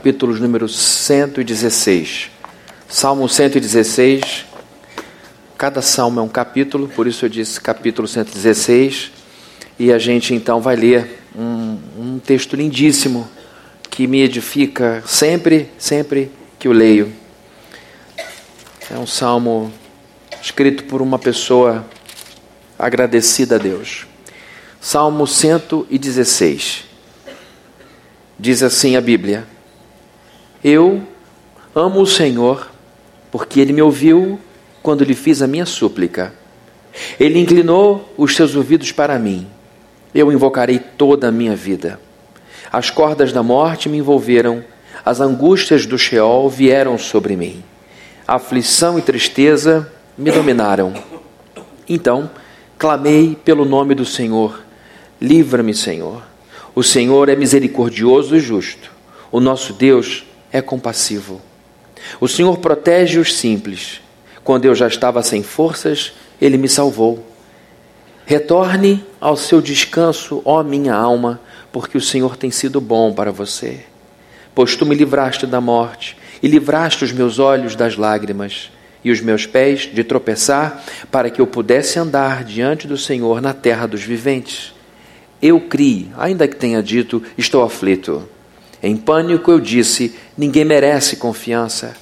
capítulos número 116. Salmo 116. Cada salmo é um capítulo, por isso eu disse capítulo 116. E a gente então vai ler um, um texto lindíssimo que me edifica sempre, sempre que o leio. É um salmo escrito por uma pessoa agradecida a Deus. Salmo 116. Diz assim a Bíblia: eu amo o Senhor, porque ele me ouviu quando lhe fiz a minha súplica. Ele inclinou os seus ouvidos para mim. Eu invocarei toda a minha vida. As cordas da morte me envolveram, as angústias do Sheol vieram sobre mim. Aflição e tristeza me dominaram. Então, clamei pelo nome do Senhor. Livra-me, Senhor. O Senhor é misericordioso e justo. O nosso Deus é compassivo. O Senhor protege os simples. Quando eu já estava sem forças, ele me salvou. Retorne ao seu descanso, ó minha alma, porque o Senhor tem sido bom para você. Pois tu me livraste da morte e livraste os meus olhos das lágrimas e os meus pés de tropeçar, para que eu pudesse andar diante do Senhor na terra dos viventes. Eu criei, ainda que tenha dito, estou aflito. Em pânico eu disse: ninguém merece confiança.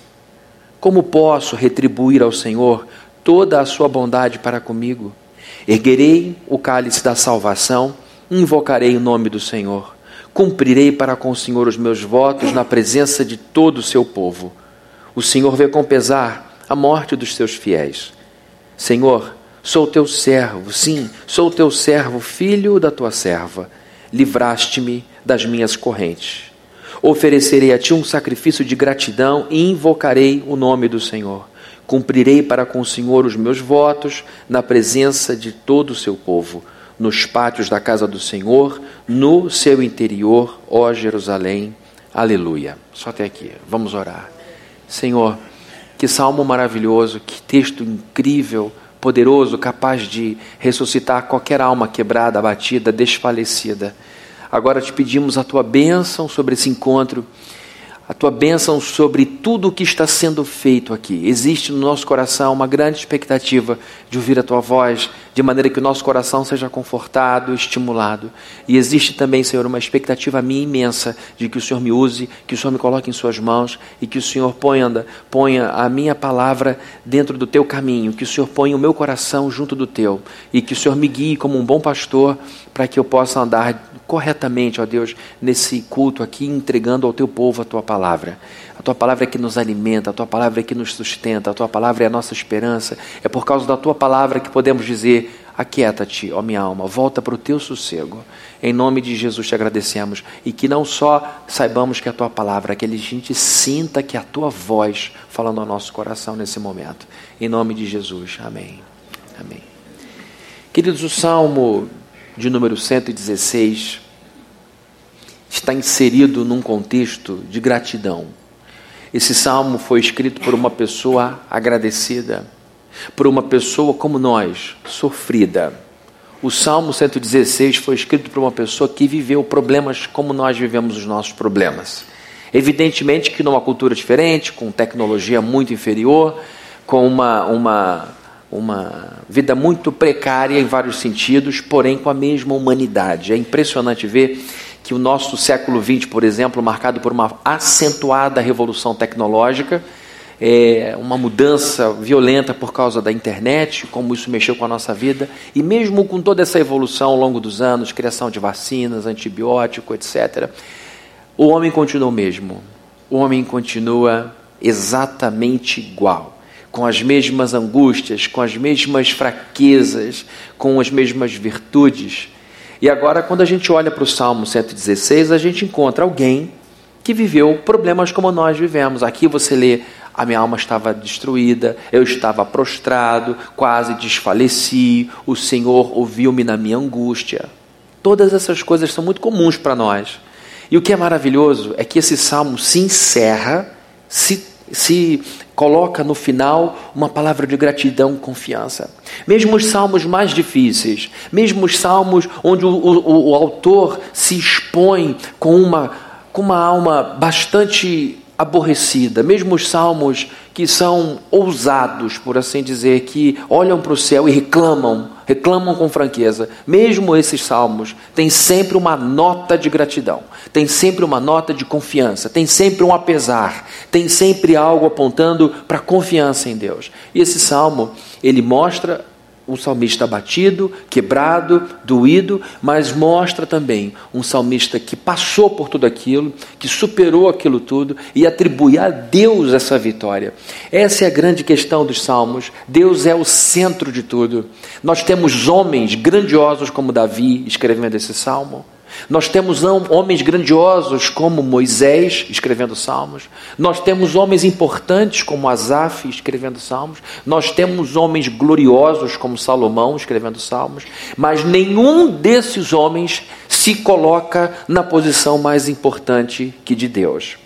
Como posso retribuir ao Senhor toda a sua bondade para comigo? Erguerei o cálice da salvação, invocarei o nome do Senhor. Cumprirei para com o Senhor os meus votos na presença de todo o seu povo. O Senhor vê com pesar a morte dos seus fiéis. Senhor, sou teu servo, sim, sou teu servo, filho da tua serva. Livraste-me das minhas correntes. Oferecerei a ti um sacrifício de gratidão e invocarei o nome do Senhor. Cumprirei para com o Senhor os meus votos na presença de todo o seu povo, nos pátios da casa do Senhor, no seu interior, ó Jerusalém. Aleluia. Só até aqui. Vamos orar. Senhor, que salmo maravilhoso, que texto incrível, poderoso, capaz de ressuscitar qualquer alma quebrada, abatida, desfalecida. Agora te pedimos a tua bênção sobre esse encontro, a tua bênção sobre tudo o que está sendo feito aqui. Existe no nosso coração uma grande expectativa de ouvir a tua voz, de maneira que o nosso coração seja confortado, estimulado. E existe também, Senhor, uma expectativa minha imensa de que o Senhor me use, que o Senhor me coloque em Suas mãos e que o Senhor ponha, ponha a minha palavra dentro do teu caminho, que o Senhor ponha o meu coração junto do teu e que o Senhor me guie como um bom pastor para que eu possa andar corretamente, ó Deus, nesse culto aqui, entregando ao teu povo a tua palavra. A tua palavra é que nos alimenta, a tua palavra é que nos sustenta, a tua palavra é a nossa esperança. É por causa da tua palavra que podemos dizer: Aquieta-te, ó minha alma, volta para o teu sossego. Em nome de Jesus te agradecemos e que não só saibamos que é a tua palavra, que a gente sinta que é a tua voz falando ao nosso coração nesse momento. Em nome de Jesus. Amém. Amém. Queridos, o Salmo de número 116 está inserido num contexto de gratidão. Esse salmo foi escrito por uma pessoa agradecida, por uma pessoa como nós, sofrida. O Salmo 116 foi escrito por uma pessoa que viveu problemas como nós vivemos os nossos problemas. Evidentemente que numa cultura diferente, com tecnologia muito inferior, com uma, uma uma vida muito precária em vários sentidos, porém com a mesma humanidade. É impressionante ver que o nosso século XX, por exemplo, marcado por uma acentuada revolução tecnológica, é uma mudança violenta por causa da internet, como isso mexeu com a nossa vida, e mesmo com toda essa evolução ao longo dos anos, criação de vacinas, antibiótico, etc., o homem continua o mesmo. O homem continua exatamente igual com as mesmas angústias, com as mesmas fraquezas, com as mesmas virtudes. E agora, quando a gente olha para o Salmo 116, a gente encontra alguém que viveu problemas como nós vivemos. Aqui você lê: a minha alma estava destruída, eu estava prostrado, quase desfaleci, o Senhor ouviu-me na minha angústia. Todas essas coisas são muito comuns para nós. E o que é maravilhoso é que esse salmo se encerra, se, se coloca no final uma palavra de gratidão, confiança. Mesmo os salmos mais difíceis, mesmo os salmos onde o, o, o autor se expõe com uma com uma alma bastante aborrecida, mesmo os salmos que são ousados, por assim dizer, que olham para o céu e reclamam, reclamam com franqueza, mesmo esses salmos têm sempre uma nota de gratidão, tem sempre uma nota de confiança, tem sempre um apesar, tem sempre algo apontando para a confiança em Deus. E esse salmo, ele mostra um salmista abatido, quebrado, doído, mas mostra também um salmista que passou por tudo aquilo, que superou aquilo tudo e atribui a Deus essa vitória. Essa é a grande questão dos salmos. Deus é o centro de tudo. Nós temos homens grandiosos como Davi escrevendo esse salmo. Nós temos homens grandiosos como Moisés escrevendo salmos. Nós temos homens importantes como Asaf escrevendo salmos. Nós temos homens gloriosos como Salomão escrevendo salmos. Mas nenhum desses homens se coloca na posição mais importante que de Deus.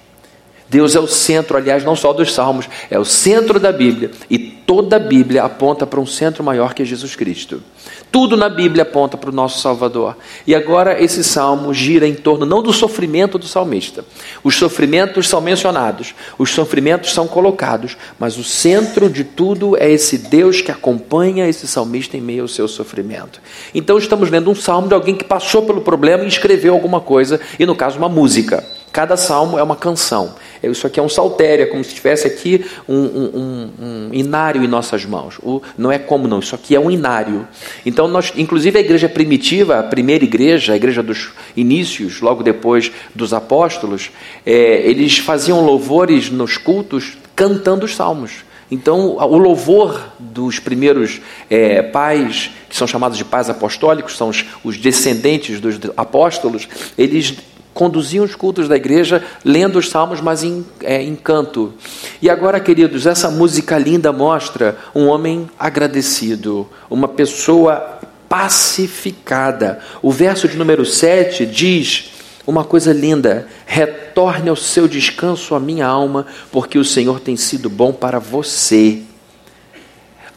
Deus é o centro, aliás, não só dos salmos, é o centro da Bíblia. E toda a Bíblia aponta para um centro maior que é Jesus Cristo. Tudo na Bíblia aponta para o nosso Salvador. E agora esse salmo gira em torno não do sofrimento do salmista. Os sofrimentos são mencionados, os sofrimentos são colocados, mas o centro de tudo é esse Deus que acompanha esse salmista em meio ao seu sofrimento. Então estamos lendo um salmo de alguém que passou pelo problema e escreveu alguma coisa, e no caso, uma música. Cada salmo é uma canção. Isso aqui é um saltério, é como se tivesse aqui um, um, um, um inário em nossas mãos. O, não é como não, isso aqui é um inário. Então, nós, inclusive a igreja primitiva, a primeira igreja, a igreja dos inícios, logo depois dos apóstolos, é, eles faziam louvores nos cultos cantando os salmos. Então, o louvor dos primeiros é, pais, que são chamados de pais apostólicos, são os, os descendentes dos apóstolos, eles conduziam os cultos da igreja lendo os salmos, mas em, é, em canto. E agora, queridos, essa música linda mostra um homem agradecido, uma pessoa pacificada. O verso de número 7 diz uma coisa linda: retorne ao seu descanso a minha alma, porque o Senhor tem sido bom para você.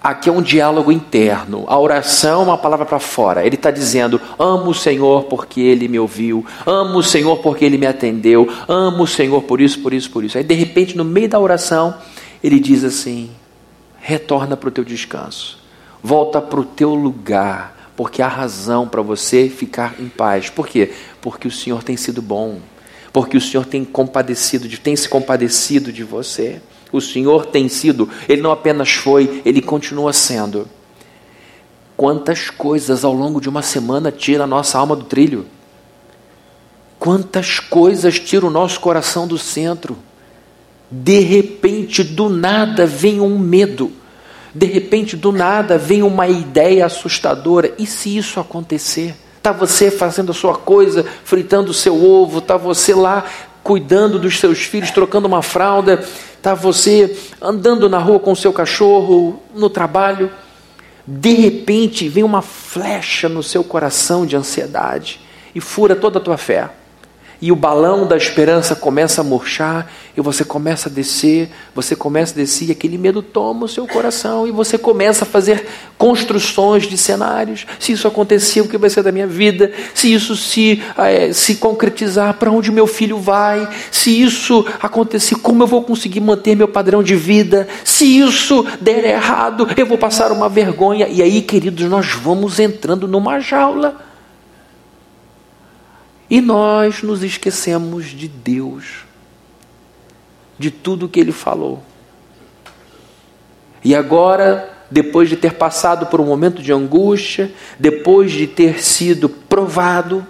Aqui é um diálogo interno. A oração é uma palavra para fora. Ele está dizendo: amo o Senhor porque ele me ouviu, amo o Senhor porque ele me atendeu, amo o Senhor por isso, por isso, por isso. Aí, de repente, no meio da oração, ele diz assim: retorna para o teu descanso, volta para o teu lugar, porque há razão para você ficar em paz. Por quê? Porque o Senhor tem sido bom, porque o Senhor tem compadecido, tem se compadecido de você. O Senhor tem sido, Ele não apenas foi, Ele continua sendo. Quantas coisas ao longo de uma semana tira a nossa alma do trilho? Quantas coisas tira o nosso coração do centro? De repente, do nada, vem um medo. De repente, do nada, vem uma ideia assustadora. E se isso acontecer? Está você fazendo a sua coisa, fritando o seu ovo, está você lá cuidando dos seus filhos, trocando uma fralda, está você andando na rua com o seu cachorro, no trabalho. De repente vem uma flecha no seu coração de ansiedade e fura toda a tua fé e o balão da esperança começa a murchar, e você começa a descer, você começa a descer, e aquele medo toma o seu coração, e você começa a fazer construções de cenários. Se isso acontecer, o que vai ser da minha vida? Se isso se, é, se concretizar, para onde meu filho vai? Se isso acontecer, como eu vou conseguir manter meu padrão de vida? Se isso der errado, eu vou passar uma vergonha. E aí, queridos, nós vamos entrando numa jaula. E nós nos esquecemos de Deus, de tudo que Ele falou. E agora, depois de ter passado por um momento de angústia, depois de ter sido provado,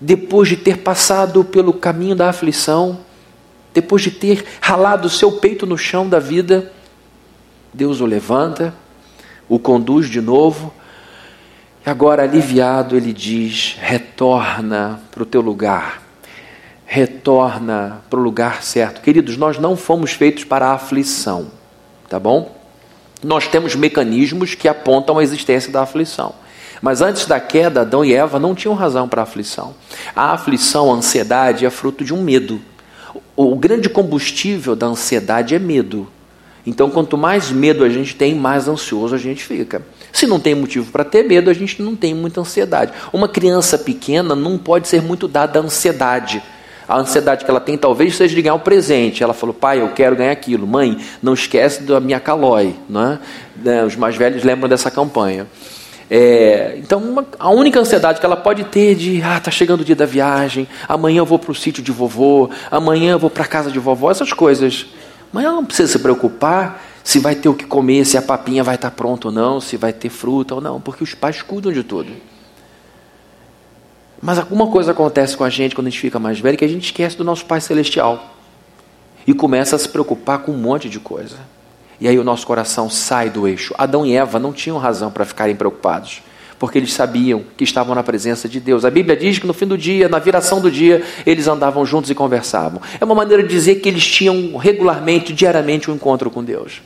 depois de ter passado pelo caminho da aflição, depois de ter ralado o seu peito no chão da vida, Deus o levanta, o conduz de novo Agora, aliviado, ele diz: retorna para o teu lugar, retorna para o lugar certo. Queridos, nós não fomos feitos para a aflição, tá bom? Nós temos mecanismos que apontam a existência da aflição. Mas antes da queda, Adão e Eva não tinham razão para a aflição. A aflição, a ansiedade é fruto de um medo. O grande combustível da ansiedade é medo. Então, quanto mais medo a gente tem, mais ansioso a gente fica. Se não tem motivo para ter medo, a gente não tem muita ansiedade. Uma criança pequena não pode ser muito dada à ansiedade. A ansiedade que ela tem talvez seja de ganhar um presente. Ela falou, pai, eu quero ganhar aquilo. Mãe, não esquece da minha calói. Não é? Os mais velhos lembram dessa campanha. É, então, uma, a única ansiedade que ela pode ter de, ah, tá chegando o dia da viagem, amanhã eu vou para o sítio de vovô, amanhã eu vou para a casa de vovó, essas coisas. Mas ela não precisa se preocupar se vai ter o que comer, se a papinha vai estar pronta ou não, se vai ter fruta ou não, porque os pais cuidam de tudo. Mas alguma coisa acontece com a gente quando a gente fica mais velho que a gente esquece do nosso Pai Celestial e começa a se preocupar com um monte de coisa. E aí o nosso coração sai do eixo. Adão e Eva não tinham razão para ficarem preocupados, porque eles sabiam que estavam na presença de Deus. A Bíblia diz que no fim do dia, na viração do dia, eles andavam juntos e conversavam. É uma maneira de dizer que eles tinham regularmente, diariamente, um encontro com Deus.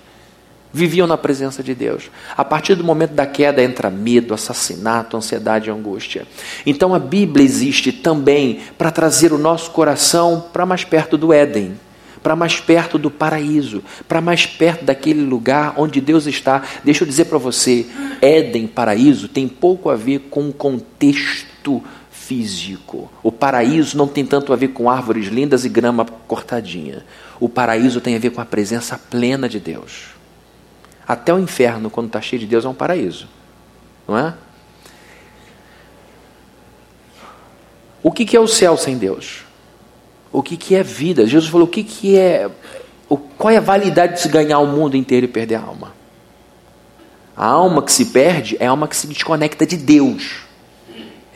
Viviam na presença de Deus. A partir do momento da queda entra medo, assassinato, ansiedade e angústia. Então a Bíblia existe também para trazer o nosso coração para mais perto do Éden para mais perto do paraíso, para mais perto daquele lugar onde Deus está. Deixa eu dizer para você: Éden, paraíso, tem pouco a ver com o contexto físico. O paraíso não tem tanto a ver com árvores lindas e grama cortadinha. O paraíso tem a ver com a presença plena de Deus. Até o inferno, quando está cheio de Deus, é um paraíso. Não é? O que é o céu sem Deus? O que, que é vida. Jesus falou: o que, que é. O, qual é a validade de se ganhar o mundo inteiro e perder a alma? A alma que se perde é a alma que se desconecta de Deus.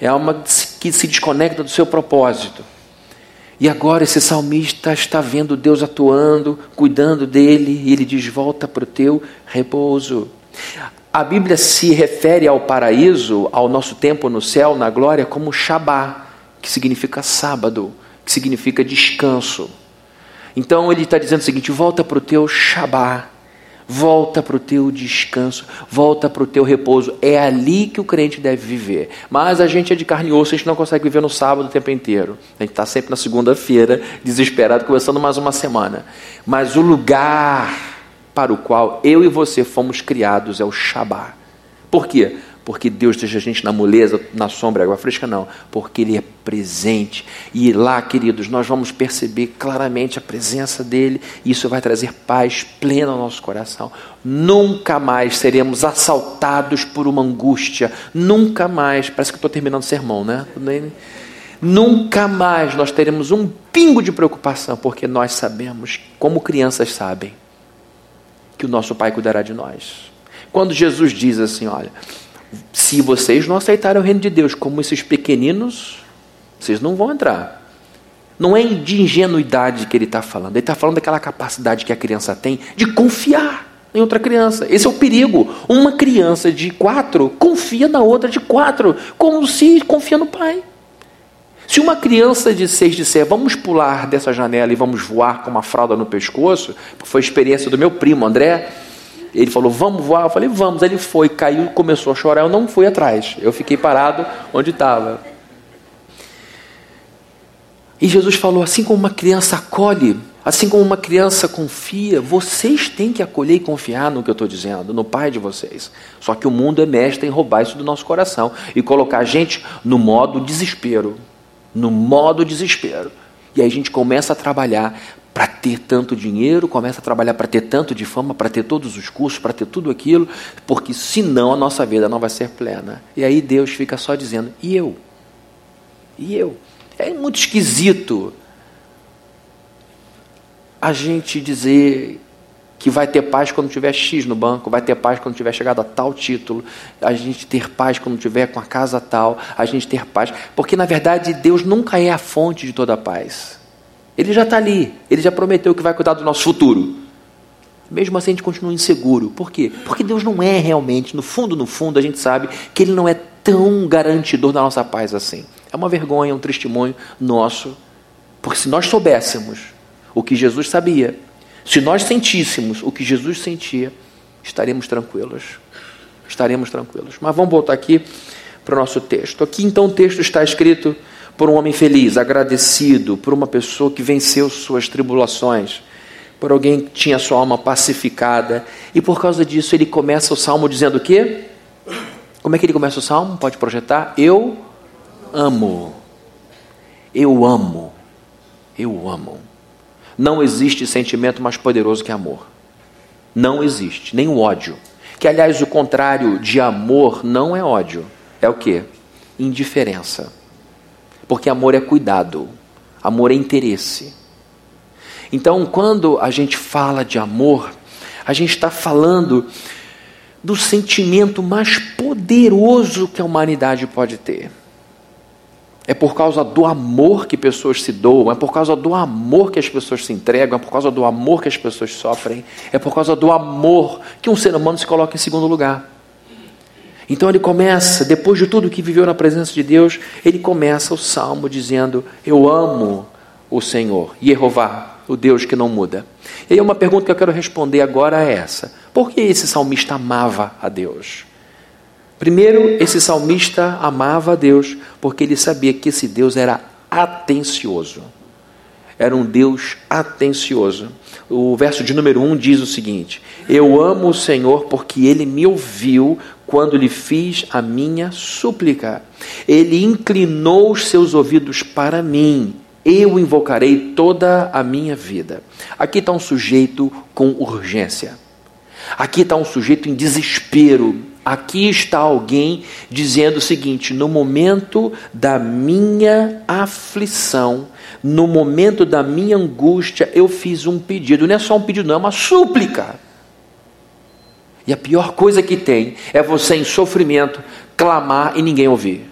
É a alma que se desconecta do seu propósito. E agora esse salmista está vendo Deus atuando, cuidando dele, e ele diz: Volta para o teu repouso. A Bíblia se refere ao paraíso, ao nosso tempo no céu, na glória, como Shabá, que significa sábado que significa descanso. Então ele está dizendo o seguinte: volta para o teu Shabá, volta para o teu descanso, volta para o teu repouso. É ali que o crente deve viver. Mas a gente é de carne e osso, a gente não consegue viver no sábado o tempo inteiro. A gente está sempre na segunda-feira, desesperado, começando mais uma semana. Mas o lugar para o qual eu e você fomos criados é o Shabá. Por quê? Porque Deus deixa a gente na moleza, na sombra, água fresca, não. Porque Ele é presente. E lá, queridos, nós vamos perceber claramente a presença dEle. E isso vai trazer paz plena ao nosso coração. Nunca mais seremos assaltados por uma angústia. Nunca mais. Parece que estou terminando o sermão, né? Nunca mais nós teremos um pingo de preocupação, porque nós sabemos, como crianças sabem, que o nosso Pai cuidará de nós. Quando Jesus diz assim: Olha, se vocês não aceitarem o reino de Deus como esses pequeninos, vocês não vão entrar. Não é de ingenuidade que ele está falando, ele está falando daquela capacidade que a criança tem de confiar em outra criança. Esse é o perigo. Uma criança de quatro confia na outra de quatro, como se confia no pai. Se uma criança de seis disser, vamos pular dessa janela e vamos voar com uma fralda no pescoço, foi a experiência do meu primo André, ele falou, vamos voar? Eu falei, vamos. Ele foi, caiu, começou a chorar. Eu não fui atrás. Eu fiquei parado onde estava. E Jesus falou: assim como uma criança acolhe, assim como uma criança confia, vocês têm que acolher e confiar no que eu estou dizendo, no Pai de vocês. Só que o mundo é mestre em roubar isso do nosso coração e colocar a gente no modo desespero. No modo desespero. E aí a gente começa a trabalhar para ter tanto dinheiro, começa a trabalhar para ter tanto de fama, para ter todos os cursos, para ter tudo aquilo, porque senão a nossa vida não vai ser plena. E aí Deus fica só dizendo: e eu? E eu? É muito esquisito a gente dizer que vai ter paz quando tiver X no banco, vai ter paz quando tiver chegado a tal título, a gente ter paz quando tiver com a casa tal, a gente ter paz, porque na verdade Deus nunca é a fonte de toda a paz. Ele já está ali, ele já prometeu que vai cuidar do nosso futuro. Mesmo assim a gente continua inseguro. Por quê? Porque Deus não é realmente, no fundo, no fundo, a gente sabe que Ele não é tão garantidor da nossa paz assim. É uma vergonha, um testemunho nosso. Porque se nós soubéssemos o que Jesus sabia, se nós sentíssemos o que Jesus sentia, estaremos tranquilos. Estaremos tranquilos. Mas vamos voltar aqui para o nosso texto. Aqui então o texto está escrito por um homem feliz, agradecido, por uma pessoa que venceu suas tribulações, por alguém que tinha sua alma pacificada. E por causa disso ele começa o salmo dizendo o quê? Como é que ele começa o salmo? Pode projetar? Eu amo. Eu amo. Eu amo. Não existe sentimento mais poderoso que amor. Não existe, nem o ódio. Que aliás o contrário de amor não é ódio. É o que? Indiferença. Porque amor é cuidado, amor é interesse. Então, quando a gente fala de amor, a gente está falando do sentimento mais poderoso que a humanidade pode ter. É por causa do amor que pessoas se doam, é por causa do amor que as pessoas se entregam, é por causa do amor que as pessoas sofrem, é por causa do amor que um ser humano se coloca em segundo lugar. Então ele começa, depois de tudo que viveu na presença de Deus, ele começa o salmo dizendo: Eu amo o Senhor, Jeová, o Deus que não muda. E aí uma pergunta que eu quero responder agora é essa: Por que esse salmista amava a Deus? Primeiro, esse salmista amava a Deus porque ele sabia que esse Deus era atencioso. Era um Deus atencioso. O verso de número 1 um diz o seguinte: Eu amo o Senhor porque ele me ouviu quando lhe fiz a minha súplica. Ele inclinou os seus ouvidos para mim. Eu invocarei toda a minha vida. Aqui está um sujeito com urgência. Aqui está um sujeito em desespero. Aqui está alguém dizendo o seguinte: no momento da minha aflição, no momento da minha angústia, eu fiz um pedido. Não é só um pedido, não, é uma súplica. E a pior coisa que tem é você em sofrimento clamar e ninguém ouvir,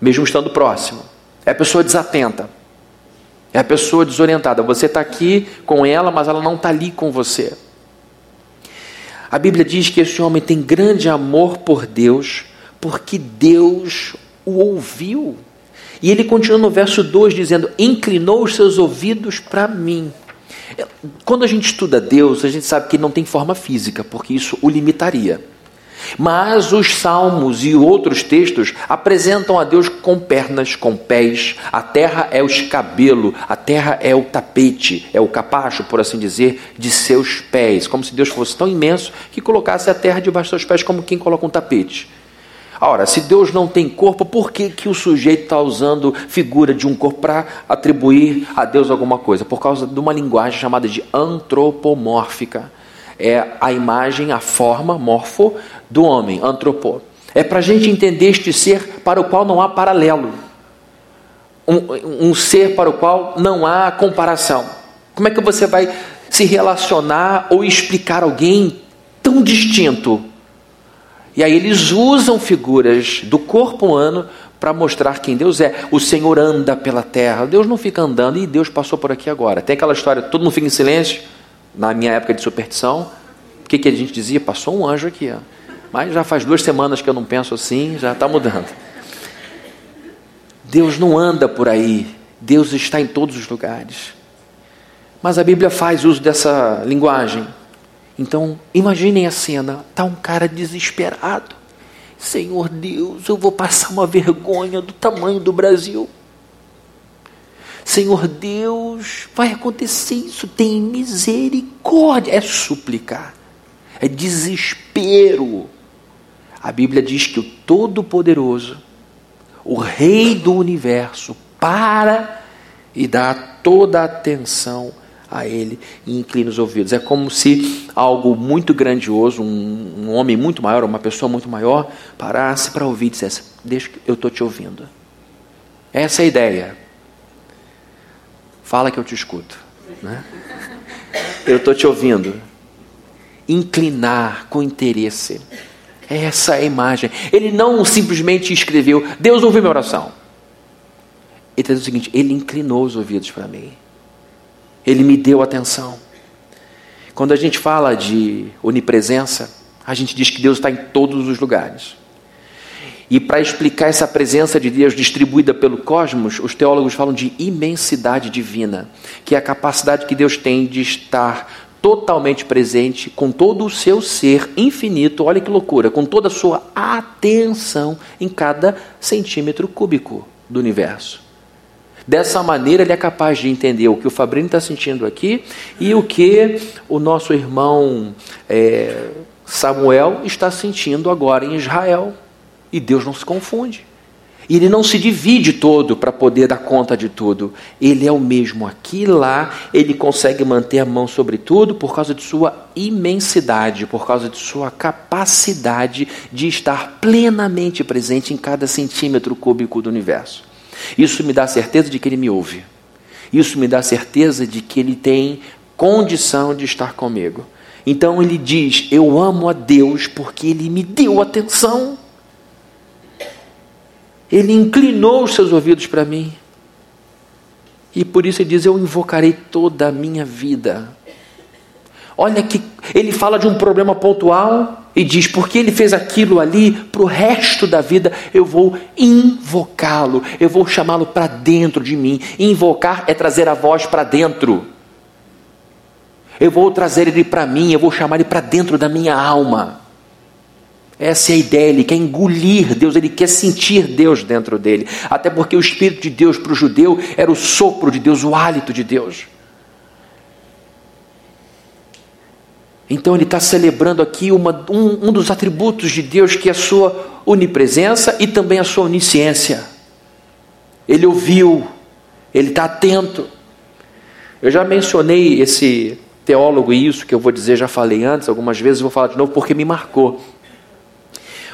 mesmo estando próximo. É a pessoa desatenta, é a pessoa desorientada. Você está aqui com ela, mas ela não está ali com você. A Bíblia diz que esse homem tem grande amor por Deus, porque Deus o ouviu. E ele continua no verso 2 dizendo: Inclinou os seus ouvidos para mim. Quando a gente estuda Deus, a gente sabe que não tem forma física, porque isso o limitaria. Mas os salmos e outros textos apresentam a Deus com pernas, com pés. A terra é o escabelo, a terra é o tapete, é o capacho, por assim dizer, de seus pés. Como se Deus fosse tão imenso que colocasse a terra debaixo dos seus pés, como quem coloca um tapete. Ora, se Deus não tem corpo, por que, que o sujeito está usando figura de um corpo para atribuir a Deus alguma coisa? Por causa de uma linguagem chamada de antropomórfica. É a imagem, a forma, morfo, do homem, antropô. É para a gente entender este ser para o qual não há paralelo. Um, um ser para o qual não há comparação. Como é que você vai se relacionar ou explicar alguém tão distinto e aí eles usam figuras do corpo humano para mostrar quem Deus é. O Senhor anda pela terra. Deus não fica andando e Deus passou por aqui agora. Tem aquela história, todo mundo fica em silêncio. Na minha época de superstição, o que, que a gente dizia? Passou um anjo aqui. Ó. Mas já faz duas semanas que eu não penso assim, já está mudando. Deus não anda por aí. Deus está em todos os lugares. Mas a Bíblia faz uso dessa linguagem. Então, imaginem a cena: está um cara desesperado. Senhor Deus, eu vou passar uma vergonha do tamanho do Brasil. Senhor Deus, vai acontecer isso, tem misericórdia. É súplica, é desespero. A Bíblia diz que o Todo-Poderoso, o Rei do universo, para e dá toda a atenção a Ele e inclina os ouvidos. É como se algo muito grandioso, um, um homem muito maior, uma pessoa muito maior, parasse para ouvir e dissesse: Deixa que eu estou te ouvindo. Essa é a ideia. Fala que eu te escuto. Né? Eu estou te ouvindo. Inclinar com interesse. Essa é a imagem. Ele não simplesmente escreveu, Deus ouviu minha oração. Ele está dizendo o seguinte: Ele inclinou os ouvidos para mim. Ele me deu atenção. Quando a gente fala de onipresença, a gente diz que Deus está em todos os lugares. E para explicar essa presença de Deus distribuída pelo cosmos, os teólogos falam de imensidade divina, que é a capacidade que Deus tem de estar totalmente presente com todo o seu ser infinito, olha que loucura, com toda a sua atenção em cada centímetro cúbico do universo. Dessa maneira, ele é capaz de entender o que o Fabrini está sentindo aqui e o que o nosso irmão é, Samuel está sentindo agora em Israel. E Deus não se confunde. E ele não se divide todo para poder dar conta de tudo. Ele é o mesmo aqui e lá, ele consegue manter a mão sobre tudo por causa de sua imensidade, por causa de sua capacidade de estar plenamente presente em cada centímetro cúbico do universo. Isso me dá certeza de que ele me ouve. Isso me dá certeza de que ele tem condição de estar comigo. Então ele diz: Eu amo a Deus porque ele me deu atenção. Ele inclinou os seus ouvidos para mim. E por isso ele diz: Eu invocarei toda a minha vida. Olha que ele fala de um problema pontual e diz: porque ele fez aquilo ali, para o resto da vida eu vou invocá-lo, eu vou chamá-lo para dentro de mim. Invocar é trazer a voz para dentro. Eu vou trazer ele para mim, eu vou chamar ele para dentro da minha alma. Essa é a ideia, ele quer engolir Deus, ele quer sentir Deus dentro dele. Até porque o Espírito de Deus para o judeu era o sopro de Deus, o hálito de Deus. Então ele está celebrando aqui uma, um, um dos atributos de Deus, que é a sua onipresença e também a sua onisciência. Ele ouviu, ele está atento. Eu já mencionei esse teólogo e isso que eu vou dizer, já falei antes, algumas vezes vou falar de novo porque me marcou.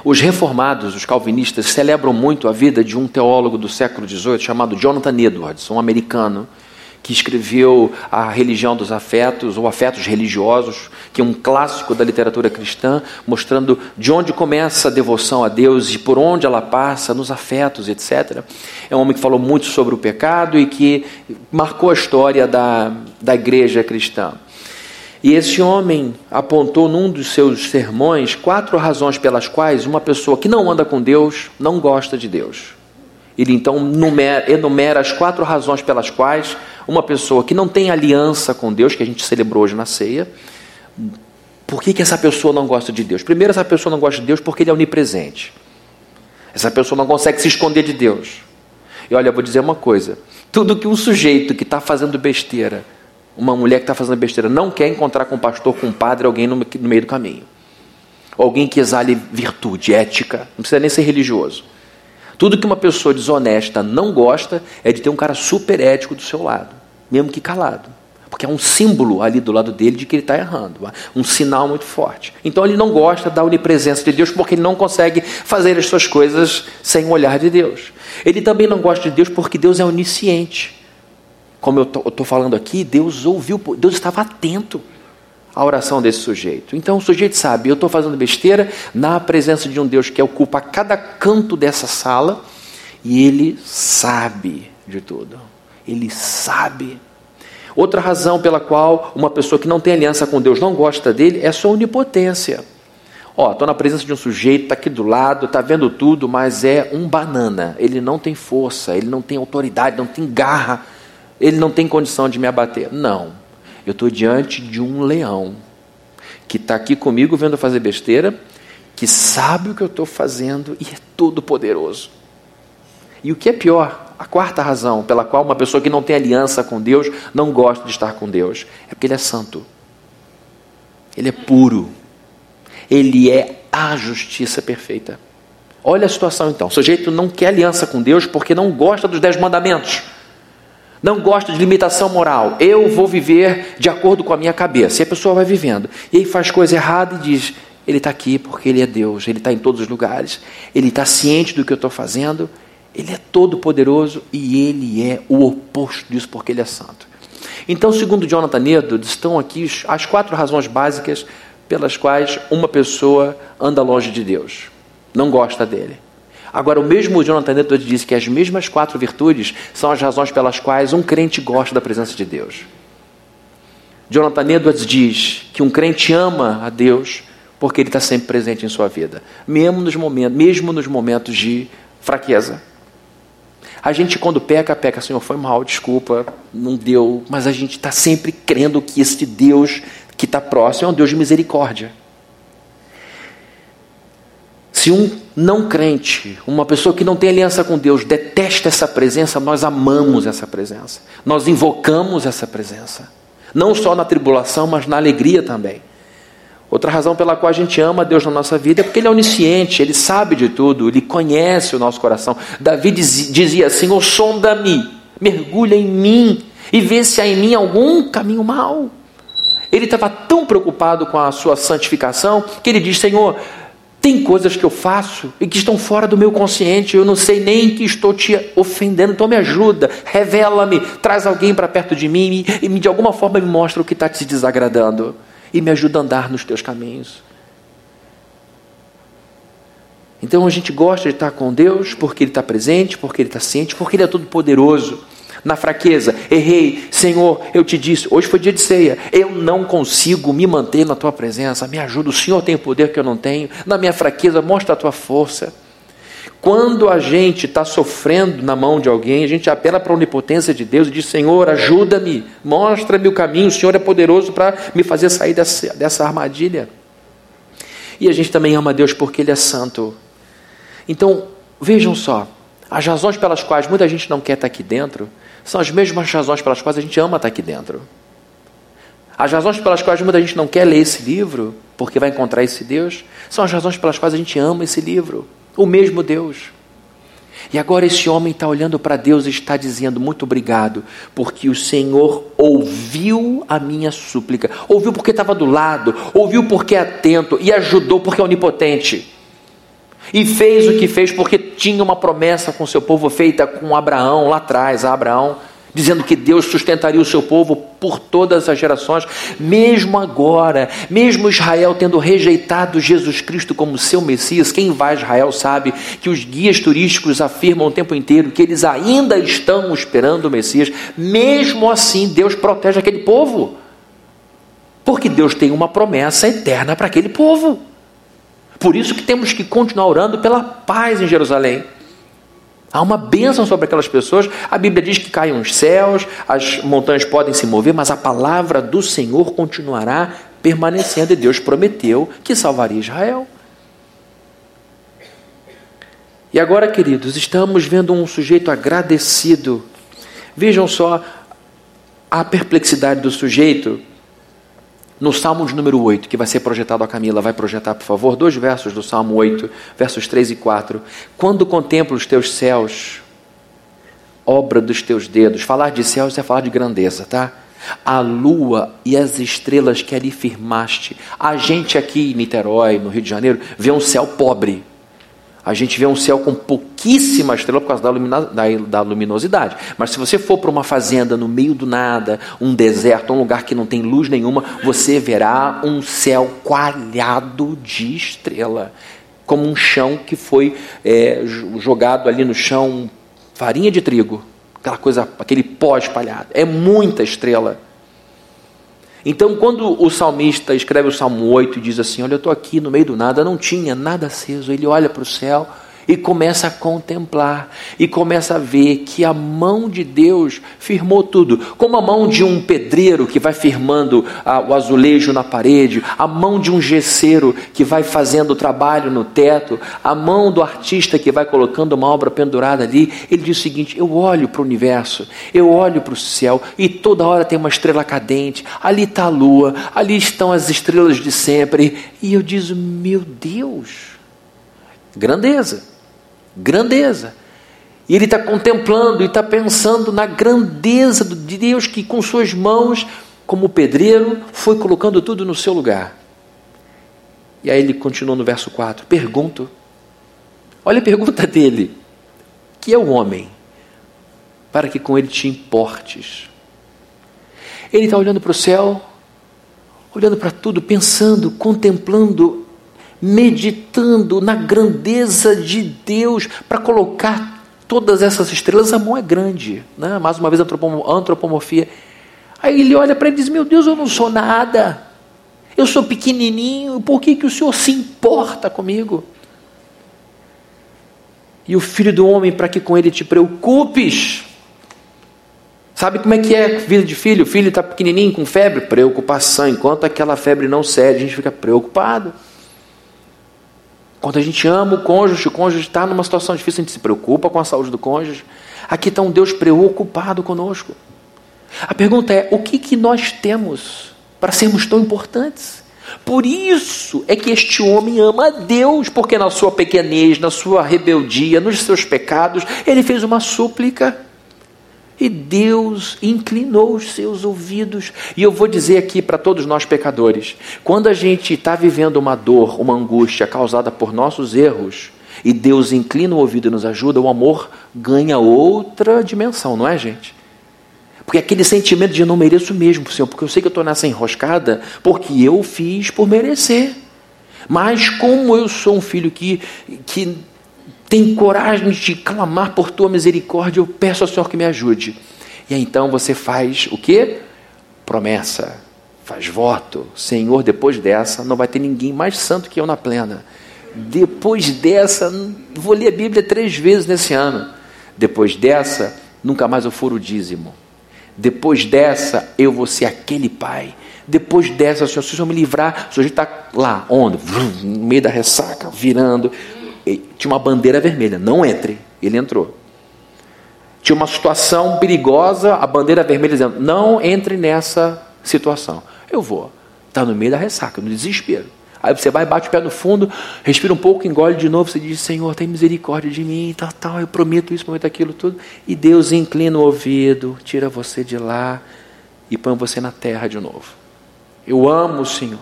Os reformados, os calvinistas, celebram muito a vida de um teólogo do século XVIII chamado Jonathan Edwards, um americano que escreveu A Religião dos Afetos, ou Afetos Religiosos, que é um clássico da literatura cristã, mostrando de onde começa a devoção a Deus e por onde ela passa, nos afetos, etc. É um homem que falou muito sobre o pecado e que marcou a história da, da igreja cristã. E esse homem apontou num dos seus sermões quatro razões pelas quais uma pessoa que não anda com Deus não gosta de Deus. Ele então enumera, as quatro razões pelas quais uma pessoa que não tem aliança com Deus, que a gente celebrou hoje na ceia, por que, que essa pessoa não gosta de Deus? Primeiro, essa pessoa não gosta de Deus porque ele é onipresente. Essa pessoa não consegue se esconder de Deus. E olha, eu vou dizer uma coisa: tudo que um sujeito que está fazendo besteira uma mulher que está fazendo besteira não quer encontrar com um pastor, com um padre, alguém no meio do caminho. Alguém que exale virtude, ética, não precisa nem ser religioso. Tudo que uma pessoa desonesta não gosta é de ter um cara super ético do seu lado, mesmo que calado. Porque é um símbolo ali do lado dele de que ele está errando, um sinal muito forte. Então ele não gosta da onipresença de Deus porque ele não consegue fazer as suas coisas sem o olhar de Deus. Ele também não gosta de Deus porque Deus é onisciente como eu estou falando aqui, Deus ouviu, Deus estava atento à oração desse sujeito. Então o sujeito sabe, eu estou fazendo besteira na presença de um Deus que ocupa cada canto dessa sala e ele sabe de tudo. Ele sabe. Outra razão pela qual uma pessoa que não tem aliança com Deus não gosta dele é a sua onipotência. Ó, estou na presença de um sujeito, está aqui do lado, está vendo tudo, mas é um banana. Ele não tem força, ele não tem autoridade, não tem garra ele não tem condição de me abater. Não. Eu estou diante de um leão que está aqui comigo vendo fazer besteira, que sabe o que eu estou fazendo e é todo poderoso. E o que é pior, a quarta razão pela qual uma pessoa que não tem aliança com Deus não gosta de estar com Deus é porque ele é santo. Ele é puro. Ele é a justiça perfeita. Olha a situação então. O sujeito não quer aliança com Deus porque não gosta dos dez mandamentos. Não gosto de limitação moral. Eu vou viver de acordo com a minha cabeça. E a pessoa vai vivendo. E aí faz coisa errada e diz: Ele está aqui porque Ele é Deus. Ele está em todos os lugares. Ele está ciente do que eu estou fazendo. Ele é todo poderoso e Ele é o oposto disso porque Ele é santo. Então, segundo Jonathan Edwards, estão aqui as quatro razões básicas pelas quais uma pessoa anda longe de Deus. Não gosta dele. Agora, o mesmo Jonathan Edwards disse que as mesmas quatro virtudes são as razões pelas quais um crente gosta da presença de Deus. Jonathan Edwards diz que um crente ama a Deus porque ele está sempre presente em sua vida, mesmo nos momentos, mesmo nos momentos de fraqueza. A gente, quando peca, peca, Senhor, foi mal, desculpa, não deu, mas a gente está sempre crendo que esse Deus que está próximo é um Deus de misericórdia. Se um não crente, uma pessoa que não tem aliança com Deus, detesta essa presença, nós amamos essa presença. Nós invocamos essa presença. Não só na tribulação, mas na alegria também. Outra razão pela qual a gente ama Deus na nossa vida é porque Ele é onisciente, Ele sabe de tudo, Ele conhece o nosso coração. Davi dizia assim: "O sonda-me, mergulha em mim e vê se há em mim algum caminho mau." Ele estava tão preocupado com a sua santificação que ele diz: Senhor, tem coisas que eu faço e que estão fora do meu consciente, eu não sei nem que estou te ofendendo, então me ajuda, revela-me, traz alguém para perto de mim e de alguma forma me mostra o que está te desagradando e me ajuda a andar nos teus caminhos. Então a gente gosta de estar com Deus porque Ele está presente, porque Ele está ciente, porque Ele é todo poderoso. Na fraqueza, errei, Senhor, eu te disse, hoje foi dia de ceia, eu não consigo me manter na tua presença, me ajuda, o Senhor tem o poder que eu não tenho, na minha fraqueza, mostra a tua força. Quando a gente está sofrendo na mão de alguém, a gente apela para a onipotência de Deus e diz: Senhor, ajuda-me, mostra-me o caminho, o Senhor é poderoso para me fazer sair dessa, dessa armadilha. E a gente também ama Deus porque Ele é santo. Então, vejam só, as razões pelas quais muita gente não quer estar aqui dentro são as mesmas razões pelas quais a gente ama estar aqui dentro. As razões pelas quais muita gente não quer ler esse livro, porque vai encontrar esse Deus, são as razões pelas quais a gente ama esse livro o mesmo Deus. E agora esse homem está olhando para Deus e está dizendo: Muito obrigado, porque o Senhor ouviu a minha súplica. Ouviu porque estava do lado, ouviu porque é atento e ajudou porque é onipotente. E fez o que fez porque tinha uma promessa com seu povo feita com Abraão lá atrás. Abraão dizendo que Deus sustentaria o seu povo por todas as gerações, mesmo agora, mesmo Israel tendo rejeitado Jesus Cristo como seu Messias, quem vai a Israel sabe que os guias turísticos afirmam o tempo inteiro que eles ainda estão esperando o Messias, mesmo assim Deus protege aquele povo, porque Deus tem uma promessa eterna para aquele povo. Por isso que temos que continuar orando pela paz em Jerusalém. Há uma bênção sobre aquelas pessoas. A Bíblia diz que caem os céus, as montanhas podem se mover, mas a palavra do Senhor continuará permanecendo e Deus prometeu que salvaria Israel. E agora, queridos, estamos vendo um sujeito agradecido. Vejam só a perplexidade do sujeito no Salmo de número 8, que vai ser projetado a Camila, vai projetar, por favor, dois versos do Salmo 8, versos 3 e 4. Quando contemplo os teus céus, obra dos teus dedos, falar de céus é falar de grandeza, tá? A lua e as estrelas que ali firmaste. A gente aqui em Niterói, no Rio de Janeiro, vê um céu pobre a gente vê um céu com pouquíssima estrela por causa da, lumina, da, da luminosidade. Mas se você for para uma fazenda no meio do nada, um deserto, um lugar que não tem luz nenhuma, você verá um céu coalhado de estrela, como um chão que foi é, jogado ali no chão farinha de trigo, aquela coisa, aquele pó espalhado. É muita estrela. Então, quando o salmista escreve o Salmo 8 e diz assim: Olha, eu estou aqui no meio do nada, não tinha nada aceso, ele olha para o céu e começa a contemplar e começa a ver que a mão de Deus firmou tudo, como a mão de um pedreiro que vai firmando ah, o azulejo na parede, a mão de um gesseiro que vai fazendo o trabalho no teto, a mão do artista que vai colocando uma obra pendurada ali. Ele diz o seguinte: eu olho para o universo, eu olho para o céu e toda hora tem uma estrela cadente, ali está a lua, ali estão as estrelas de sempre, e eu diz: meu Deus, grandeza grandeza. E ele está contemplando e está pensando na grandeza de Deus que, com suas mãos, como pedreiro, foi colocando tudo no seu lugar. E aí ele continua no verso 4: Pergunto, olha a pergunta dele: Que é o homem, para que com ele te importes? Ele está olhando para o céu, olhando para tudo, pensando, contemplando meditando na grandeza de Deus para colocar todas essas estrelas. A mão é grande, né? mais uma vez antropomorfia. Aí ele olha para ele e diz: Meu Deus, eu não sou nada, eu sou pequenininho, por que, que o Senhor se importa comigo? E o filho do homem, para que com ele te preocupes. Sabe como é que é vida de filho? O filho está pequenininho, com febre, preocupação. Enquanto aquela febre não cede, a gente fica preocupado. Quando a gente ama o cônjuge, o cônjuge está numa situação difícil, a gente se preocupa com a saúde do cônjuge. Aqui está um Deus preocupado conosco. A pergunta é: o que, que nós temos para sermos tão importantes? Por isso é que este homem ama a Deus, porque na sua pequenez, na sua rebeldia, nos seus pecados, ele fez uma súplica. E Deus inclinou os seus ouvidos. E eu vou dizer aqui para todos nós pecadores: quando a gente está vivendo uma dor, uma angústia causada por nossos erros, e Deus inclina o ouvido e nos ajuda, o amor ganha outra dimensão, não é, gente? Porque aquele sentimento de não mereço mesmo, Senhor, porque eu sei que eu estou nessa enroscada, porque eu fiz por merecer. Mas como eu sou um filho que, que tem coragem de clamar por tua misericórdia, eu peço ao Senhor que me ajude. E então você faz o que? Promessa, faz voto. Senhor, depois dessa, não vai ter ninguém mais santo que eu na plena. Depois dessa, vou ler a Bíblia três vezes nesse ano. Depois dessa, nunca mais eu for o dízimo. Depois dessa, eu vou ser aquele pai. Depois dessa, Senhor, se o Senhor me livrar, o Senhor está lá, onde? No meio da ressaca, virando. Tinha uma bandeira vermelha, não entre. Ele entrou. Tinha uma situação perigosa, a bandeira vermelha dizendo: não entre nessa situação. Eu vou. Está no meio da ressaca, no desespero. Aí você vai, bate o pé no fundo, respira um pouco, engole de novo, você diz, Senhor, tem misericórdia de mim, tal, tal, eu prometo isso, prometo aquilo, tudo. E Deus inclina o ouvido, tira você de lá e põe você na terra de novo. Eu amo o Senhor,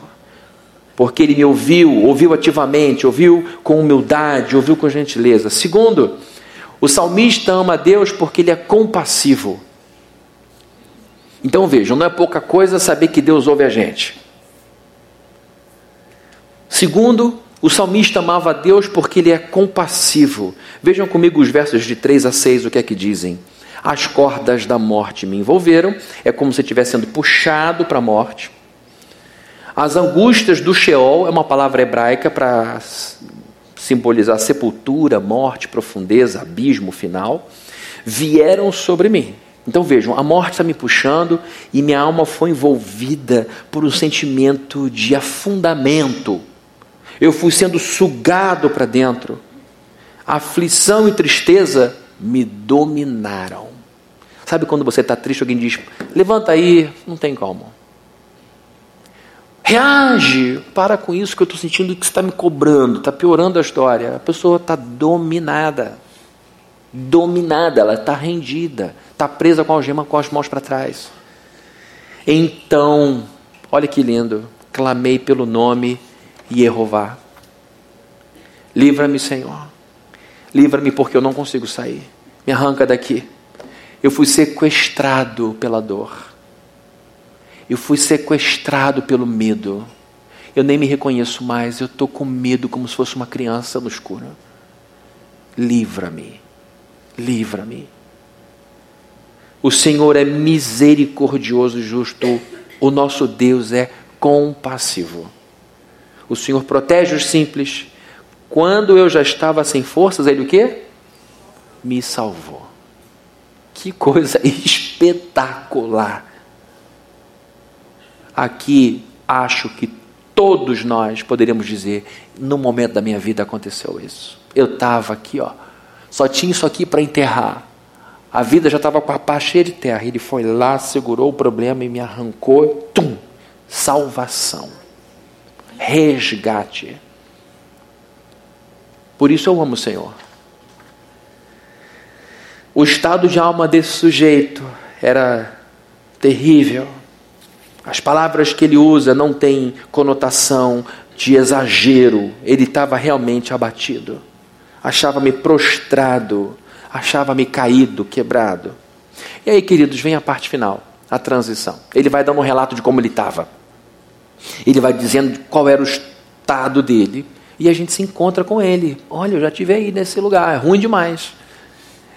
porque Ele me ouviu, ouviu ativamente, ouviu com humildade, ouviu com gentileza. Segundo, o salmista ama a Deus porque Ele é compassivo. Então vejam, não é pouca coisa saber que Deus ouve a gente. Segundo, o salmista amava a Deus porque ele é compassivo. Vejam comigo os versos de 3 a 6, o que é que dizem. As cordas da morte me envolveram, é como se estivesse sendo puxado para a morte. As angústias do Sheol é uma palavra hebraica para simbolizar sepultura, morte, profundeza, abismo final, vieram sobre mim. Então vejam, a morte está me puxando e minha alma foi envolvida por um sentimento de afundamento eu fui sendo sugado para dentro. Aflição e tristeza me dominaram. Sabe quando você está triste, alguém diz: levanta aí, não tem como. Reage, para com isso que eu estou sentindo que está me cobrando, está piorando a história. A pessoa está dominada. Dominada, ela está rendida, está presa com a algema com as mãos para trás. Então, olha que lindo, clamei pelo nome Jeová. Livra-me, Senhor. Livra-me porque eu não consigo sair. Me arranca daqui. Eu fui sequestrado pela dor. Eu fui sequestrado pelo medo. Eu nem me reconheço mais. Eu estou com medo como se fosse uma criança no escuro. Livra-me. Livra-me. O Senhor é misericordioso e justo. O nosso Deus é compassivo. O Senhor protege os simples. Quando eu já estava sem forças, ele o quê? Me salvou. Que coisa espetacular. Aqui acho que todos nós poderíamos dizer, no momento da minha vida aconteceu isso. Eu estava aqui, ó, só tinha isso aqui para enterrar. A vida já estava com a pá cheia de terra. Ele foi lá, segurou o problema e me arrancou. Tum! Salvação resgate. Por isso eu amo o Senhor. O estado de alma desse sujeito era terrível. As palavras que ele usa não têm conotação de exagero. Ele estava realmente abatido. Achava-me prostrado, achava-me caído, quebrado. E aí, queridos, vem a parte final, a transição. Ele vai dando um relato de como ele estava. Ele vai dizendo qual era o estado dele e a gente se encontra com ele. Olha, eu já tive aí nesse lugar, é ruim demais.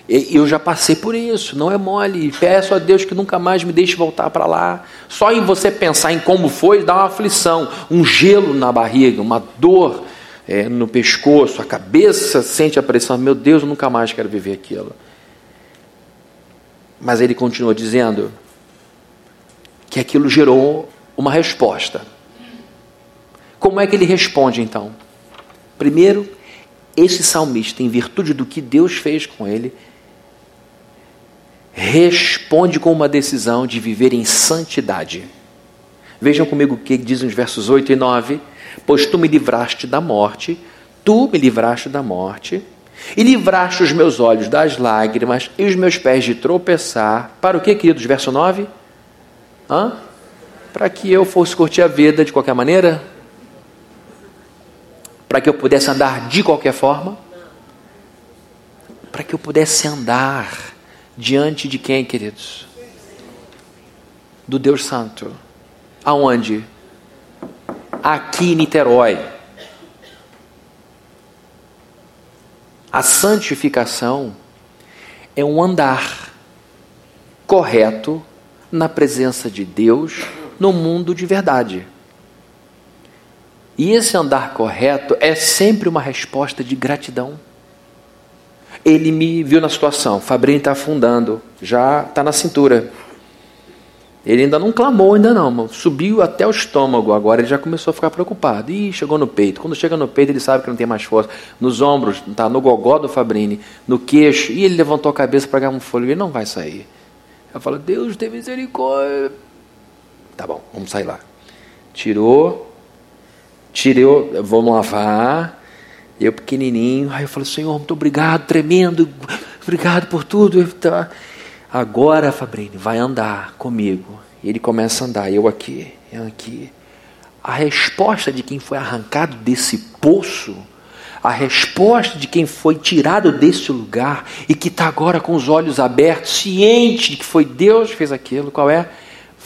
Eu já passei por isso, não é mole. Peço a Deus que nunca mais me deixe voltar para lá. Só em você pensar em como foi, dá uma aflição, um gelo na barriga, uma dor é, no pescoço, a cabeça sente a pressão. Meu Deus, eu nunca mais quero viver aquilo. Mas ele continua dizendo que aquilo gerou uma resposta. Como é que ele responde então? Primeiro, esse salmista, em virtude do que Deus fez com ele, responde com uma decisão de viver em santidade. Vejam comigo o que dizem os versos 8 e 9. Pois tu me livraste da morte, tu me livraste da morte, e livraste os meus olhos das lágrimas e os meus pés de tropeçar. Para o que, queridos? Verso 9? Hã? Para que eu fosse curtir a vida de qualquer maneira? Para que eu pudesse andar de qualquer forma? Para que eu pudesse andar diante de quem, queridos? Do Deus Santo. Aonde? Aqui em Niterói. A santificação é um andar correto na presença de Deus no mundo de verdade. E esse andar correto é sempre uma resposta de gratidão. Ele me viu na situação, Fabrinho está afundando, já está na cintura. Ele ainda não clamou, ainda não, subiu até o estômago, agora ele já começou a ficar preocupado. Ih, chegou no peito. Quando chega no peito, ele sabe que não tem mais força. Nos ombros, tá no gogó do Fabrini, no queixo, e ele levantou a cabeça para ganhar um fôlego, ele não vai sair. Eu falo, Deus tem misericórdia. Tá bom, vamos sair lá. Tirou, tirou, vamos lavar. Eu pequenininho, aí eu falei, Senhor, muito obrigado, tremendo, obrigado por tudo. Tá. Agora, Fabrini, vai andar comigo. E ele começa a andar, eu aqui, eu aqui. A resposta de quem foi arrancado desse poço, a resposta de quem foi tirado desse lugar e que está agora com os olhos abertos, ciente de que foi Deus que fez aquilo, qual é?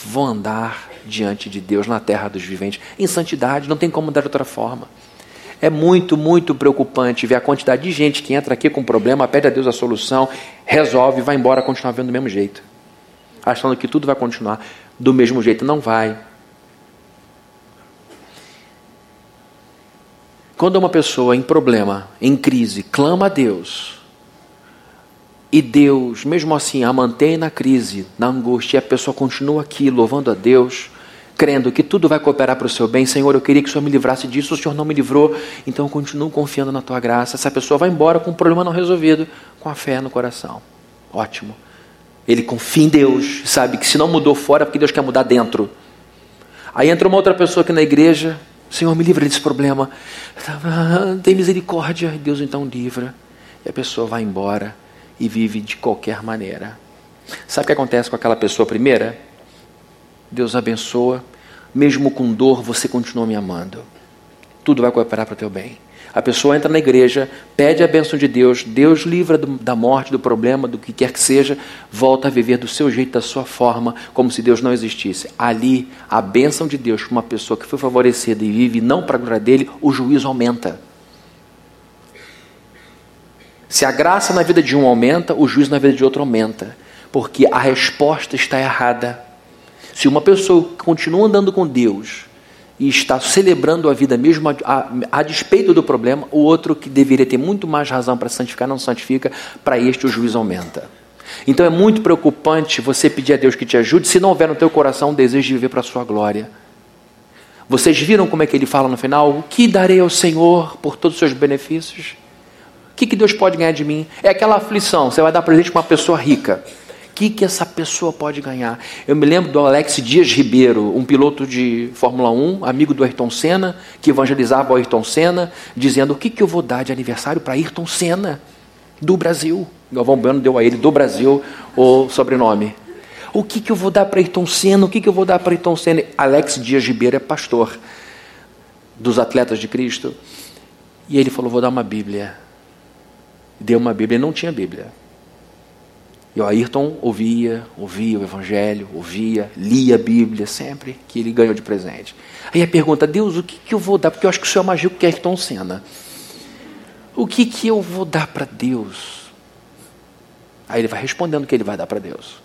Vou andar diante de Deus na terra dos viventes, em santidade, não tem como dar de outra forma. É muito, muito preocupante ver a quantidade de gente que entra aqui com problema, pede a Deus a solução, resolve, vai embora, continua vendo do mesmo jeito. Achando que tudo vai continuar do mesmo jeito. Não vai. Quando uma pessoa em problema, em crise, clama a Deus, e Deus, mesmo assim, a mantém na crise, na angústia, e a pessoa continua aqui louvando a Deus, crendo que tudo vai cooperar para o seu bem. Senhor, eu queria que o Senhor me livrasse disso, o Senhor não me livrou, então eu continuo confiando na tua graça. Essa pessoa vai embora com o problema não resolvido, com a fé no coração. Ótimo. Ele confia em Deus, sabe que se não mudou fora, é porque Deus quer mudar dentro. Aí entra uma outra pessoa aqui na igreja, Senhor, me livra desse problema. Tem misericórdia, Deus então livra. E a pessoa vai embora e vive de qualquer maneira. Sabe o que acontece com aquela pessoa primeira? Deus abençoa, mesmo com dor, você continua me amando. Tudo vai cooperar para o teu bem. A pessoa entra na igreja, pede a bênção de Deus, Deus livra do, da morte, do problema, do que quer que seja, volta a viver do seu jeito, da sua forma, como se Deus não existisse. Ali, a bênção de Deus para uma pessoa que foi favorecida e vive não para a glória dele, o juízo aumenta. Se a graça na vida de um aumenta, o juízo na vida de outro aumenta. Porque a resposta está errada. Se uma pessoa continua andando com Deus e está celebrando a vida mesmo a, a, a, despeito do problema, o outro que deveria ter muito mais razão para santificar não santifica, para este o juízo aumenta. Então é muito preocupante você pedir a Deus que te ajude se não houver no teu coração um desejo de viver para a sua glória. Vocês viram como é que ele fala no final? O que darei ao Senhor por todos os seus benefícios? O que, que Deus pode ganhar de mim? É aquela aflição. Você vai dar presente para uma pessoa rica que, que essa pessoa pode ganhar? Eu me lembro do Alex Dias Ribeiro, um piloto de Fórmula 1, amigo do Ayrton Senna, que evangelizava o Ayrton Senna, dizendo: O que, que eu vou dar de aniversário para Ayrton Senna, do Brasil? Galvão Bueno deu a ele, do Brasil, o sobrenome. O que, que eu vou dar para Ayrton Senna? O que, que eu vou dar para Ayrton Senna? Alex Dias Ribeiro é pastor dos atletas de Cristo. E ele falou: Vou dar uma Bíblia. Deu uma Bíblia, e não tinha Bíblia. E o Ayrton ouvia, ouvia o Evangelho, ouvia, lia a Bíblia sempre que ele ganhou de presente. Aí a pergunta, Deus, o que, que eu vou dar? Porque eu acho que o Senhor é mais rico que Ayrton Senna. O que, que eu vou dar para Deus? Aí ele vai respondendo o que ele vai dar para Deus.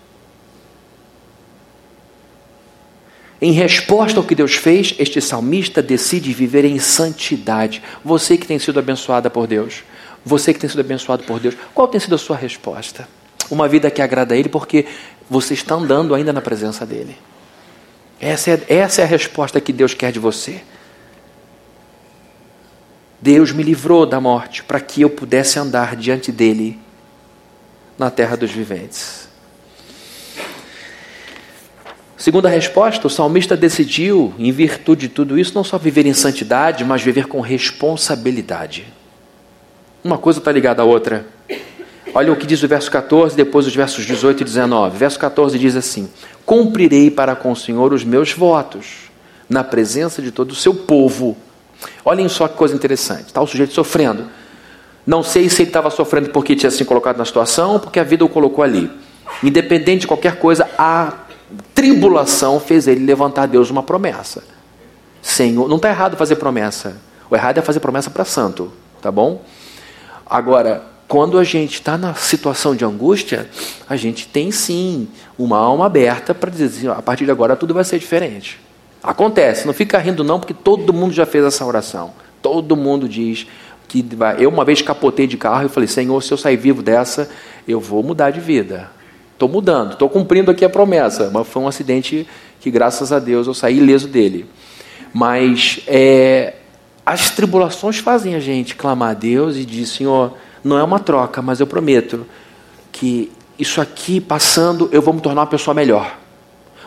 Em resposta ao que Deus fez, este salmista decide viver em santidade. Você que tem sido abençoada por Deus, você que tem sido abençoado por Deus, qual tem sido a sua resposta? Uma vida que agrada a Ele, porque você está andando ainda na presença dEle. Essa é, essa é a resposta que Deus quer de você. Deus me livrou da morte para que eu pudesse andar diante dEle na terra dos viventes. Segunda resposta, o salmista decidiu, em virtude de tudo isso, não só viver em santidade, mas viver com responsabilidade. Uma coisa está ligada à outra. Olha o que diz o verso 14, depois os versos 18 e 19. Verso 14 diz assim: Cumprirei para com o Senhor os meus votos, na presença de todo o seu povo. Olhem só que coisa interessante. Está o sujeito sofrendo. Não sei se ele estava sofrendo porque tinha se colocado na situação ou porque a vida o colocou ali. Independente de qualquer coisa, a tribulação fez ele levantar a Deus uma promessa. Senhor, não está errado fazer promessa. O errado é fazer promessa para santo, tá bom? Agora, quando a gente está na situação de angústia, a gente tem sim uma alma aberta para dizer assim, a partir de agora tudo vai ser diferente. Acontece, não fica rindo não, porque todo mundo já fez essa oração. Todo mundo diz que vai. Eu uma vez capotei de carro e falei, Senhor, se eu sair vivo dessa, eu vou mudar de vida. Estou mudando, estou cumprindo aqui a promessa. Mas foi um acidente que, graças a Deus, eu saí ileso dele. Mas é, as tribulações fazem a gente clamar a Deus e dizer, Senhor, não é uma troca, mas eu prometo que isso aqui passando, eu vou me tornar uma pessoa melhor.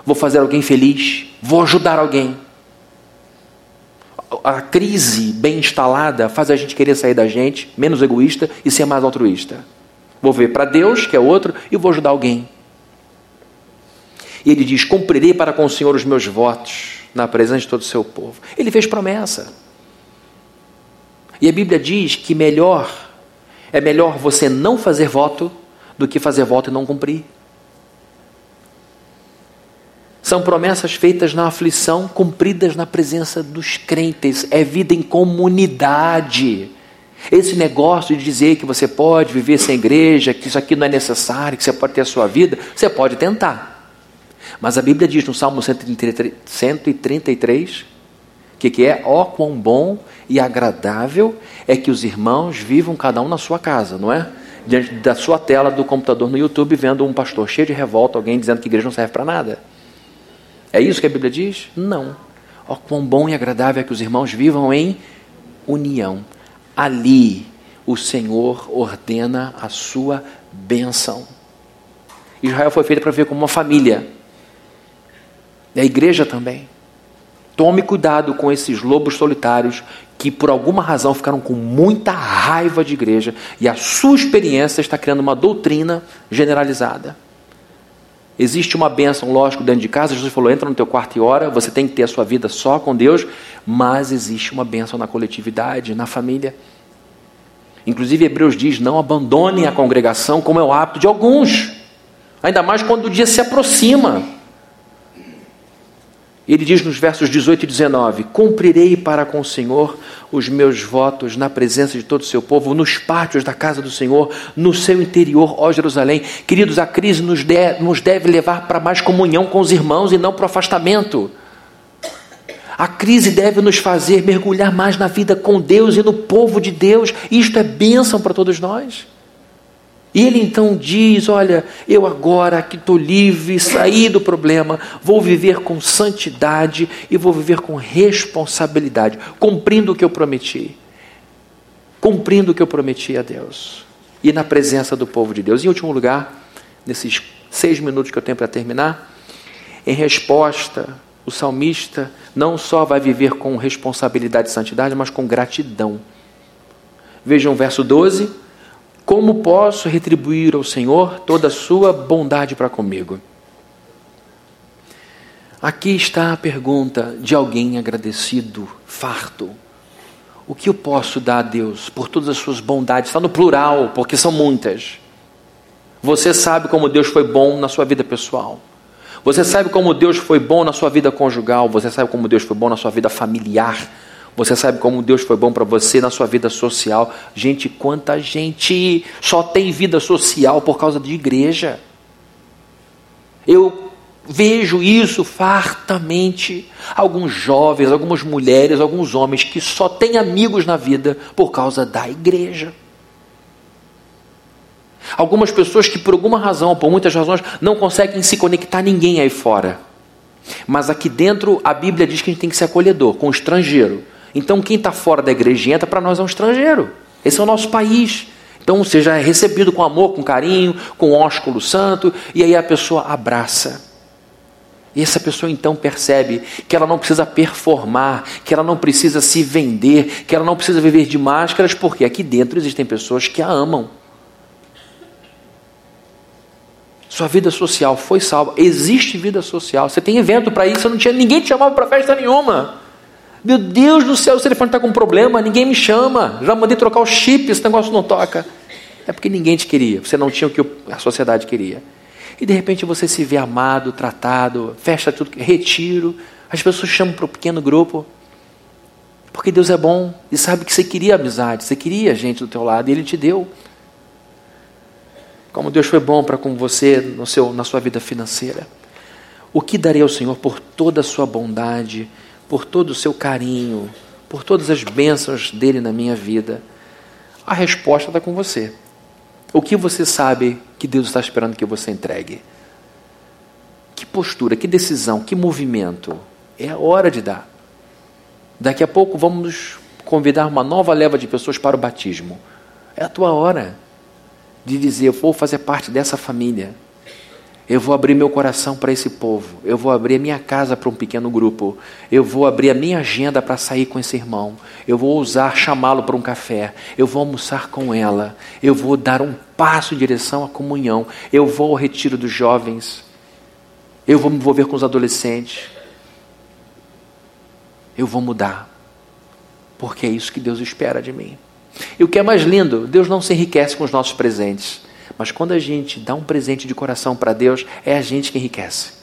Vou fazer alguém feliz, vou ajudar alguém. A crise bem instalada faz a gente querer sair da gente, menos egoísta e ser mais altruísta. Vou ver para Deus, que é outro, e vou ajudar alguém. E ele diz: Cumprirei para com o Senhor os meus votos, na presença de todo o seu povo. Ele fez promessa. E a Bíblia diz que melhor é melhor você não fazer voto do que fazer voto e não cumprir. São promessas feitas na aflição, cumpridas na presença dos crentes. É vida em comunidade. Esse negócio de dizer que você pode viver sem igreja, que isso aqui não é necessário, que você pode ter a sua vida, você pode tentar. Mas a Bíblia diz no Salmo 133 que, que é, ó quão bom e agradável é que os irmãos vivam cada um na sua casa, não é? Diante da sua tela do computador no YouTube, vendo um pastor cheio de revolta, alguém dizendo que igreja não serve para nada. É isso que a Bíblia diz? Não. Ó quão bom e agradável é que os irmãos vivam em união. Ali o Senhor ordena a sua bênção. Israel foi feita para viver como uma família. E a igreja também. Tome cuidado com esses lobos solitários que por alguma razão ficaram com muita raiva de igreja e a sua experiência está criando uma doutrina generalizada. Existe uma bênção, lógico, dentro de casa. Jesus falou: entra no teu quarto e ora. Você tem que ter a sua vida só com Deus. Mas existe uma bênção na coletividade, na família. Inclusive, Hebreus diz: não abandone a congregação, como é o hábito de alguns. Ainda mais quando o dia se aproxima. Ele diz nos versos 18 e 19: Cumprirei para com o Senhor os meus votos na presença de todo o seu povo, nos pátios da casa do Senhor, no seu interior, ó Jerusalém. Queridos, a crise nos, de, nos deve levar para mais comunhão com os irmãos e não para o afastamento. A crise deve nos fazer mergulhar mais na vida com Deus e no povo de Deus. Isto é bênção para todos nós. E ele então diz: Olha, eu agora que estou livre, saí do problema, vou viver com santidade e vou viver com responsabilidade, cumprindo o que eu prometi. Cumprindo o que eu prometi a Deus. E na presença do povo de Deus. Em último lugar, nesses seis minutos que eu tenho para terminar, em resposta, o salmista não só vai viver com responsabilidade e santidade, mas com gratidão. Vejam o verso 12 como posso retribuir ao Senhor toda a sua bondade para comigo? Aqui está a pergunta de alguém agradecido, farto. O que eu posso dar a Deus por todas as suas bondades? Está no plural, porque são muitas. Você sabe como Deus foi bom na sua vida pessoal. Você sabe como Deus foi bom na sua vida conjugal. Você sabe como Deus foi bom na sua vida familiar. Você sabe como Deus foi bom para você na sua vida social. Gente, quanta gente só tem vida social por causa de igreja. Eu vejo isso fartamente. Alguns jovens, algumas mulheres, alguns homens que só têm amigos na vida por causa da igreja. Algumas pessoas que por alguma razão, por muitas razões, não conseguem se conectar a ninguém aí fora. Mas aqui dentro a Bíblia diz que a gente tem que ser acolhedor com o estrangeiro. Então, quem está fora da igreja entra, para nós é um estrangeiro. Esse é o nosso país. Então, seja é recebido com amor, com carinho, com ósculo santo, e aí a pessoa abraça. E essa pessoa então percebe que ela não precisa performar, que ela não precisa se vender, que ela não precisa viver de máscaras, porque aqui dentro existem pessoas que a amam. Sua vida social foi salva. Existe vida social. Você tem evento para isso, não tinha ninguém te chamava para festa nenhuma. Meu Deus do céu, o telefone está com problema, ninguém me chama. Já mandei trocar o chip, esse negócio não toca. É porque ninguém te queria, você não tinha o que a sociedade queria. E de repente você se vê amado, tratado, fecha tudo, retiro. As pessoas chamam para o pequeno grupo. Porque Deus é bom e sabe que você queria amizade, você queria gente do teu lado e Ele te deu. Como Deus foi bom para com você no seu, na sua vida financeira. O que darei ao Senhor por toda a sua bondade, por todo o seu carinho, por todas as bênçãos dele na minha vida? A resposta está com você. O que você sabe que Deus está esperando que você entregue? Que postura, que decisão, que movimento? É a hora de dar. Daqui a pouco vamos convidar uma nova leva de pessoas para o batismo. É a tua hora de dizer: Eu vou fazer parte dessa família. Eu vou abrir meu coração para esse povo. Eu vou abrir a minha casa para um pequeno grupo. Eu vou abrir a minha agenda para sair com esse irmão. Eu vou ousar chamá-lo para um café. Eu vou almoçar com ela. Eu vou dar um passo em direção à comunhão. Eu vou ao retiro dos jovens. Eu vou me envolver com os adolescentes. Eu vou mudar. Porque é isso que Deus espera de mim. E o que é mais lindo, Deus não se enriquece com os nossos presentes. Mas quando a gente dá um presente de coração para Deus, é a gente que enriquece.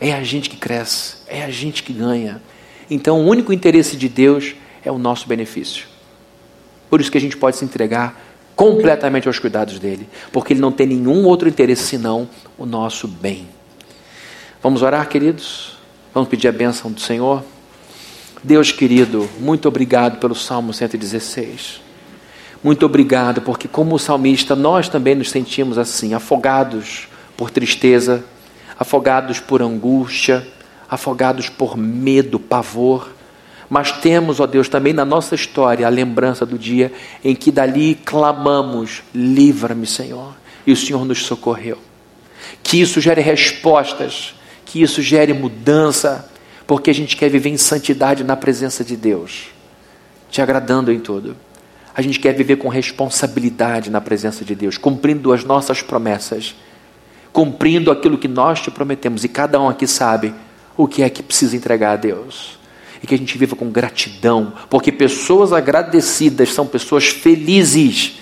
É a gente que cresce, é a gente que ganha. Então, o único interesse de Deus é o nosso benefício. Por isso que a gente pode se entregar completamente aos cuidados dele, porque ele não tem nenhum outro interesse senão o nosso bem. Vamos orar, queridos? Vamos pedir a bênção do Senhor? Deus querido, muito obrigado pelo Salmo 116. Muito obrigado, porque como o salmista, nós também nos sentimos assim, afogados por tristeza, afogados por angústia, afogados por medo, pavor. Mas temos, ó Deus, também na nossa história a lembrança do dia em que dali clamamos: livra-me, Senhor. E o Senhor nos socorreu. Que isso gere respostas, que isso gere mudança, porque a gente quer viver em santidade na presença de Deus, te agradando em tudo. A gente quer viver com responsabilidade na presença de Deus, cumprindo as nossas promessas, cumprindo aquilo que nós te prometemos, e cada um aqui sabe o que é que precisa entregar a Deus. E que a gente viva com gratidão, porque pessoas agradecidas são pessoas felizes.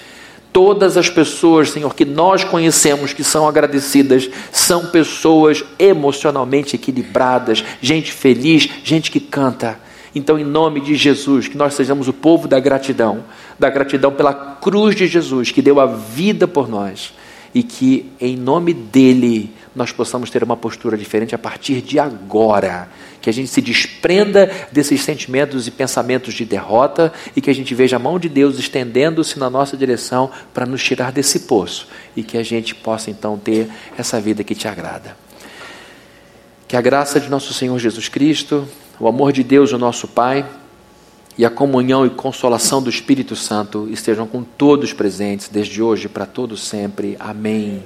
Todas as pessoas, Senhor, que nós conhecemos que são agradecidas, são pessoas emocionalmente equilibradas, gente feliz, gente que canta. Então, em nome de Jesus, que nós sejamos o povo da gratidão, da gratidão pela cruz de Jesus, que deu a vida por nós, e que em nome dele nós possamos ter uma postura diferente a partir de agora. Que a gente se desprenda desses sentimentos e pensamentos de derrota e que a gente veja a mão de Deus estendendo-se na nossa direção para nos tirar desse poço e que a gente possa então ter essa vida que te agrada. Que a graça de nosso Senhor Jesus Cristo o amor de Deus, o nosso Pai, e a comunhão e consolação do Espírito Santo estejam com todos presentes, desde hoje para todos sempre. Amém.